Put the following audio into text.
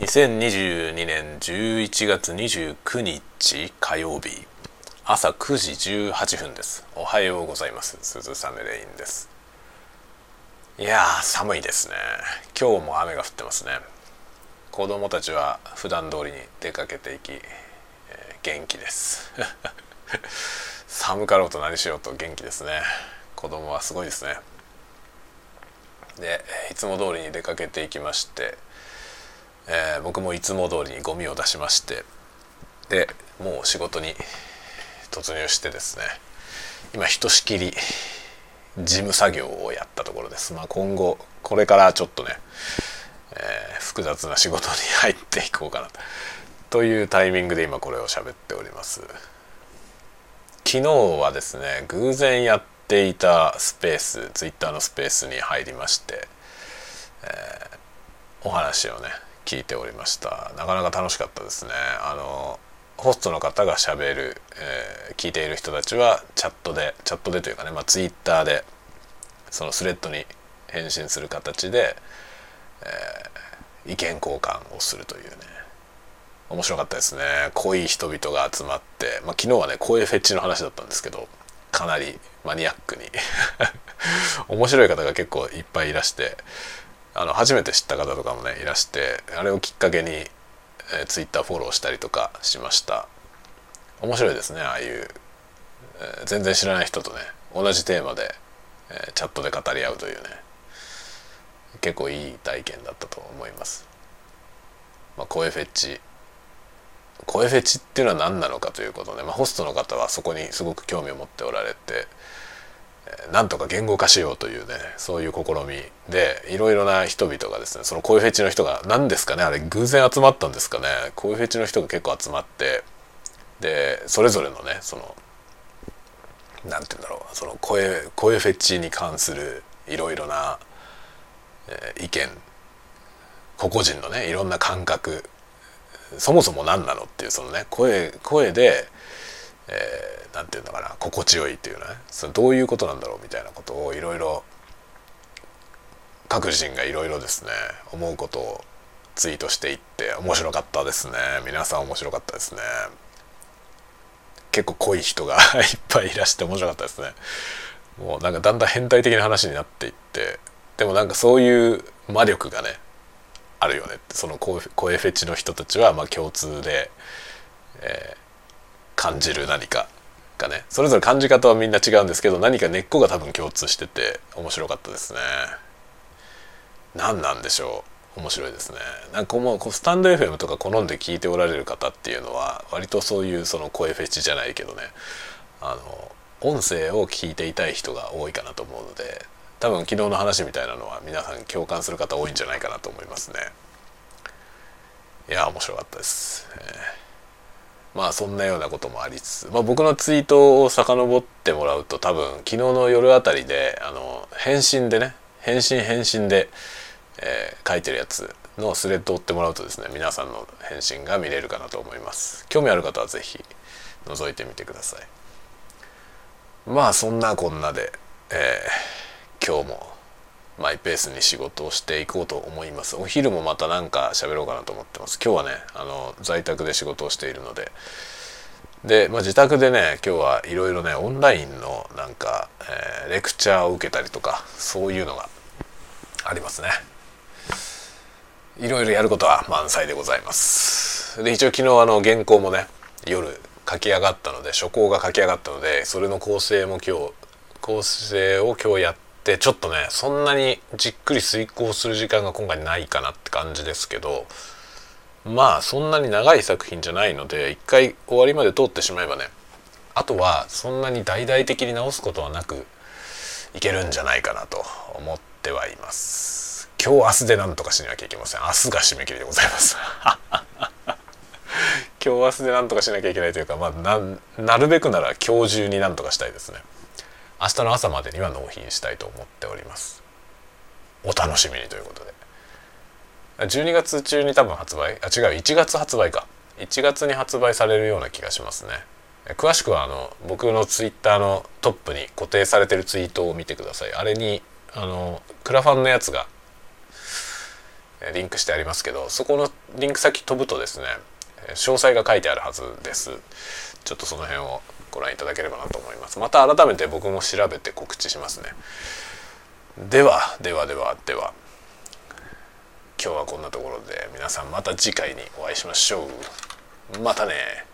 2022年11月29日火曜日朝9時18分です。おはようございます。鈴雨レインです。いやー寒いですね。今日も雨が降ってますね。子供たちは普段通りに出かけていき、えー、元気です。寒かろうと何しようと元気ですね。子供はすごいですね。でいつも通りに出かけていきましてえー、僕もいつも通りにゴミを出しましてでもう仕事に突入してですね今ひとしきり事務作業をやったところです、まあ、今後これからちょっとね、えー、複雑な仕事に入っていこうかなと。いうタイミングで今これを喋っております。昨日はですね偶然やっていたスペースツイッターのスペースに入りまして、えー、お話をね聞いておりました。なかなか楽しかったですね。あのホストの方がしゃべる、えー、聞いている人たちはチャットでチャットでというかね、まあ、ツイッターでそのスレッドに返信する形で、えー、意見交換をするというね。面白かったですね。濃い人々が集まって、まあ、昨日はね声フェチの話だったんですけどかなりマニアックに。面白い方が結構いっぱいいらしてあの初めて知った方とかもねいらしてあれをきっかけに、えー、ツイッターフォローしたりとかしました。面白いですねああいう、えー、全然知らない人とね同じテーマで、えー、チャットで語り合うというね結構いい体験だったと思います、まあ、声フェチ。声フェチっていうのは何なのかということで、まあ、ホストの方はそこにすごく興味を持っておられてなんとか言語化しようというねそういう試みでいろいろな人々がですねその声フェチの人が何ですかねあれ偶然集まったんですかね声フェチの人が結構集まってでそれぞれのねその何て言うんだろうその声声フェチに関するいろいろな、えー、意見個々人のねいろんな感覚そもそも何なのっていうそのね声声で、えー何て言うのかな心地よいっていうねそのどういうことなんだろうみたいなことをいろいろ各人がいろいろですね思うことをツイートしていって面白かったですね皆さん面白かったですね結構濃い人が いっぱいいらして面白かったですね。もうなんかだんだん変態的な話になっていってでもなんかそういう魔力がねあるよね。その声フェチの人たちはまあ共通で、えー、感じる何かかね。それぞれ感じ方はみんな違うんですけど何か根っこが多分共通してて面白かったですね。何なんでしょう。面白いですね。なんかもうスタンド FM とか好んで聞いておられる方っていうのは割とそういうその声フェチじゃないけどね。あの音声を聞いていたい人が多いかなと思うので多分昨日の話みたいなのは皆さん共感する方多いんじゃないかなと思いますね。いや面白かったです、えー。まあそんなようなこともありつつ、まあ、僕のツイートを遡ってもらうと多分昨日の夜あたりであの返信でね返信返信で、えー、書いてるやつのスレッドを追ってもらうとですね皆さんの返信が見れるかなと思います。興味ある方は是非覗いてみてください。まあそんなこんなで、えー、今日もマイペースに仕事をしていこうと思います。お昼もまた何か喋ろうかなと思ってます。今日はねあの在宅で仕事をしているので。で、まあ、自宅でね今日はいろいろねオンラインのなんか、えー、レクチャーを受けたりとかそういうのがありますね。いろいろやることは満載でございます。で一応昨日あの原稿もね夜書き上がったので初稿が書き上がったのでそれの構成も今日構成を今日やってってちょっとねそんなにじっくり遂行する時間が今回ないかなって感じですけどまあそんなに長い作品じゃないので一回終わりまで通ってしまえばねあとはそんなに大々的に直すことはなくいけるんじゃないかなと思ってはいます。今日明日で何とかしなきゃいけません。明日が締め切りでございます。今日明日で何とかしなきゃいけないというかまあなるべくなら今日中に何とかしたいですね。明日の朝までには納品したいと思っております。お楽しみにということで。12月中に多分発売あ違う1月発売か。1月に発売されるような気がしますね。詳しくはあの僕のツイッターのトップに固定されてるツイートを見てください。あれにあのクラファンのやつがリンクしてありますけどそこのリンク先飛ぶとですね詳細が書いてあるはずです。ちょっとその辺をご覧いただければなと思います。また改めて僕も調べて告知しますね。ではではではでは。今日はこんなところで皆さんまた次回にお会いしましょう。またね。